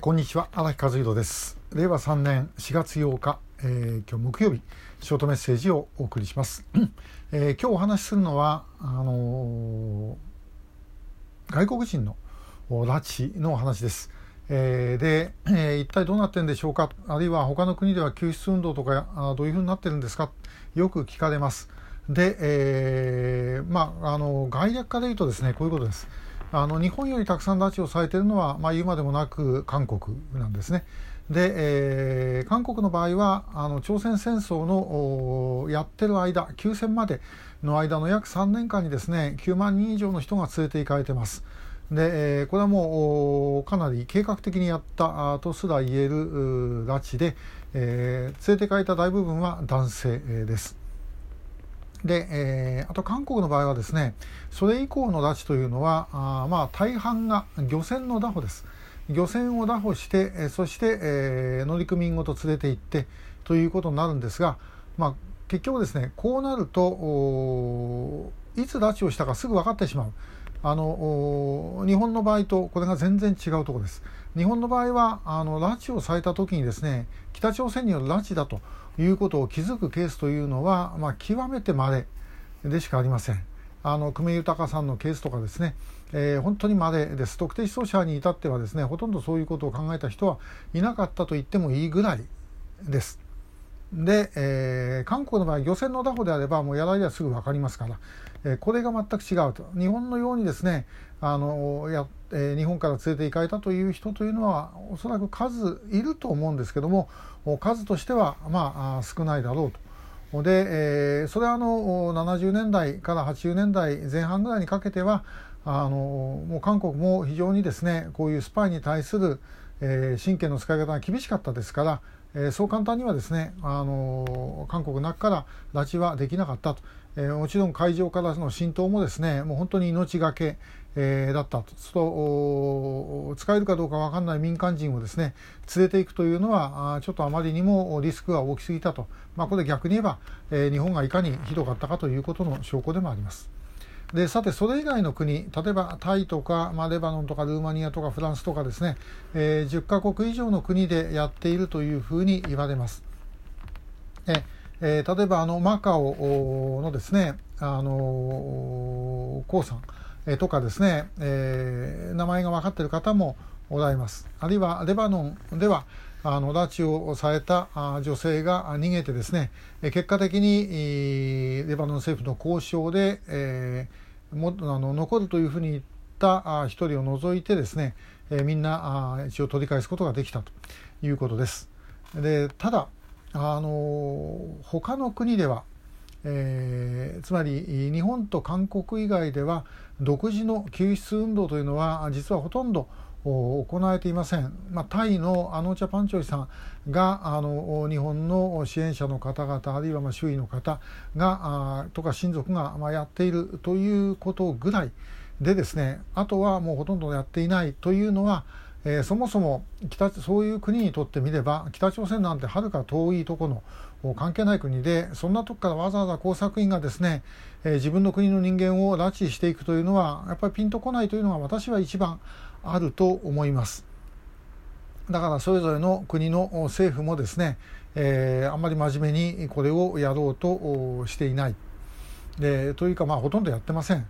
こんにちは荒木和弘です。令和3年4月8日、えー、今日木曜日ショートメッセージをお送りします、えー、今日お話しするのはあのー、外国人の拉致のお話です、えー、で、えー、一体どうなってるんでしょうか？あるいは他の国では救出運動とかあどういうふうになってるんですか？よく聞かれます。で、えー、まああの概略化で言うとですねこういうことです。あの日本よりたくさん拉致をされているのは、まあ、言うまでもなく韓国なんですね。で、えー、韓国の場合はあの朝鮮戦争のやってる間休戦までの間の約3年間にですね9万人以上の人が連れて行かれてます。で、えー、これはもうかなり計画的にやったとすら言える拉致で、えー、連れて行かれた大部分は男性です。で、えー、あと韓国の場合はですねそれ以降の拉致というのはあまあ大半が漁船の拿捕です。漁船を拿捕してそして、えー、乗組員ごと連れて行ってということになるんですが、まあ、結局ですねこうなるといつ拉致をしたかすぐ分かってしまう。あの日本の場合とこれが全然違うところです。日本の場合はあの拉致をされた時にですね北朝鮮による拉致だということを気づくケースというのは、まあ、極めて稀でしかありません。あの久米豊さんのケースとかですね、えー、本当に稀です。特定失踪者に至ってはですね、ほとんどそういうことを考えた人はいなかったと言ってもいいぐらいです。で、えー、韓国の場合、漁船の拿捕であれば、もうやられはすぐ分かりますから、えー、これが全く違うと。日本のようにですね、あのやえ、日本から連れて行かれたという人というのは、おそらく数いると思うんですけども、数としては、まあ、少ないだろうと。で、え、それはあの70年代から80年代前半ぐらいにかけてはあのもう韓国も非常にですねこういうスパイに対する、え、神経の使い方が厳しかったですから、えー、そう簡単にはですねあの韓国の中から拉致はできなかったと、えー、もちろん海上からの浸透もですねもう本当に命がけ、えー、だったと。と使えるかどうか分かんない民間人をですね連れていくというのはあちょっとあまりにもリスクが大きすぎたと、まあ、これ逆に言えば、えー、日本がいかにひどかったかということの証拠でもあります。でさてそれ以外の国例えばタイとか、まあ、レバノンとかルーマニアとかフランスとかですね、えー、10カ国以上の国でやっているというふうに言われます。ええー、例えばあのマカオのですねあのコウさん、えー、とかですね、えー、名前が分かっている方もおられます。あるいはレバノンではあの拉致をされた女性が逃げてですね結果的にレバノン政府の交渉で、えー、もあの残るというふうに言った一人を除いてですね、えー、みんな一応取り返すことができたということです。でただあの他の国では、えー、つまり日本と韓国以外では独自の救出運動というのは実はほとんど行えていません、まあ、タイのアノーチャ・パンチョイさんがあの日本の支援者の方々あるいはまあ周囲の方があとか親族がまあやっているということぐらいでですねあとはもうほとんどやっていないというのは、えー、そもそも北そういう国にとってみれば北朝鮮なんてはるか遠いところ関係ない国でそんなとこからわざわざ工作員がですね、えー、自分の国の人間を拉致していくというのはやっぱりピンとこないというのが私は一番あると思います。だからそれぞれの国の政府もですね、えー、あんまり真面目にこれをやろうとしていない。でというかまあほとんどやってません。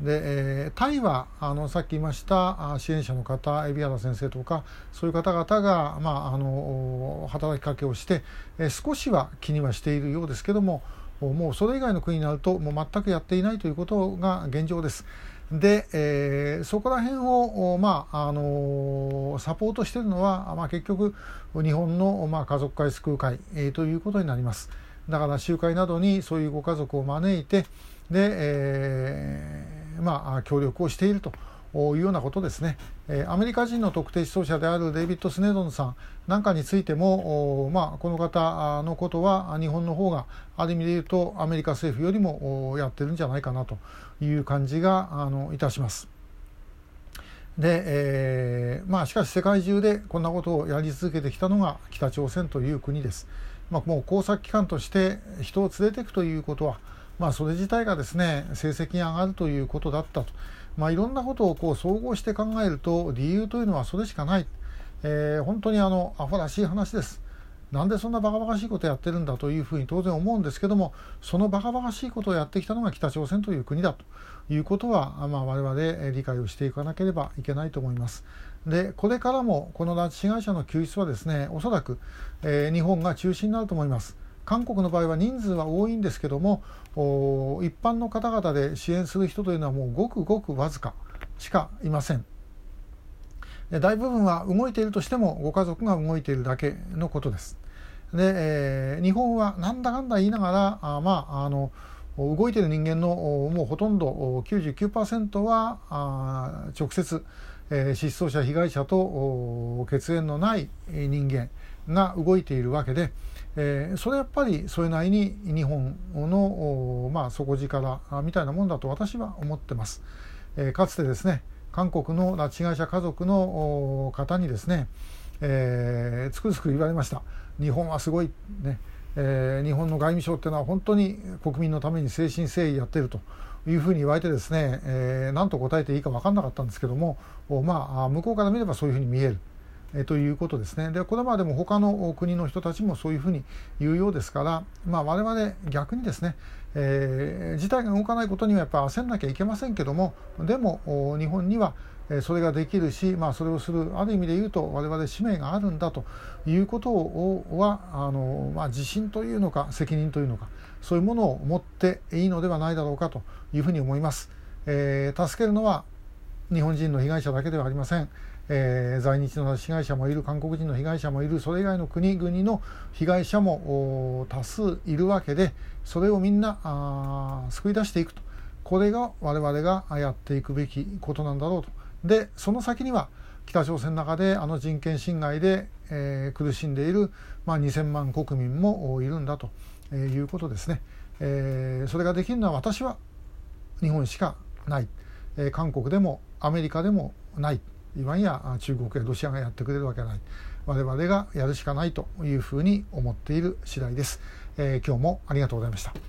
で、えー、タイはあのさっき言いました支援者の方海老原先生とかそういう方々が、まあ、あの働きかけをして、えー、少しは気にはしているようですけどももうそれ以外の国になるともう全くやっていないということが現状です。で、えー、そこら辺を、まああのサポートしているのは、まあ、結局日本の、まあ、家族会救う会、えー、ということになります。だから集会などにそういうご家族を招いてで、えー、まあ、協力をしていると。いうようなことですね、アメリカ人の特定失踪者であるデイビッド・スネドンさんなんかについても、まあ、この方のことは日本の方がある意味で言うとアメリカ政府よりもやってるんじゃないかなという感じがあのいたします。で、えー、まあしかし世界中でこんなことをやり続けてきたのが北朝鮮という国です。まあ、もう工作機関として人を連れていくということは、まあ、それ自体がですね成績が上がるということだったと。まあ、いろんなことをこう総合して考えると理由というのはそれしかない。えー、本当にあのアホらしい話です。なんでそんなバカバカしいことやってるんだというふうに当然思うんですけどもそのバカバカしいことをやってきたのが北朝鮮という国だということは、まあ、我々理解をしていかなければいけないと思います。でこれからもこの拉致被害者の救出はですねおそらく、えー、日本が中心になると思います。韓国の場合は人数は多いんですけども一般の方々で支援する人というのはもうごくごくわずかしかいません。大部分は動いているとしてもご家族が動いているだけのことです。で、えー、日本はなんだかんだ言いながらあまああの動いている人間のもうほとんど99%はあ直接、えー、失踪者被害者と血縁のない人間が動いているわけで、えー、それやっぱりそれなりに日本のまあ底力みたいなもんだと私は思ってます。えー、かつてですね韓国の拉致被害者家族の方にですね、えー、つくづく言われました日本はすごいね、えー、日本の外務省っていうのは本当に国民のために誠心誠意やってるというふうに言われてですね、えー、何と答えていいか分かんなかったんですけどもまあ向こうから見ればそういうふうに見える。えということですね。でこれまでも他の国の人たちもそういうふうに言うようですから、まあ、我々逆にですね、えー、事態が動かないことにはやっぱ焦んなきゃいけませんけどもでも日本にはそれができるし、まあ、それをするある意味で言うと我々使命があるんだということをはあの、まあ、自信というのか責任というのかそういうものを持っていいのではないだろうかというふうに思います。えー、助けるのは日本人の被害者だけではありません。えー、在日の被害者もいる韓国人の被害者もいる。それ以外の国々の被害者も多数いるわけでそれをみんなあ救い出していくと。これが我々がやっていくべきことなんだろうと。でその先には北朝鮮の中であの人権侵害で、えー、苦しんでいる、まあ、2000万国民もいるんだということですね、えー、それができるのは私は日本しかない、えー、韓国でもアメリカでもない。今や中国やロシアがやってくれるわけない。我々がやるしかないというふうに思っている次第です、えー、今日もありがとうございました。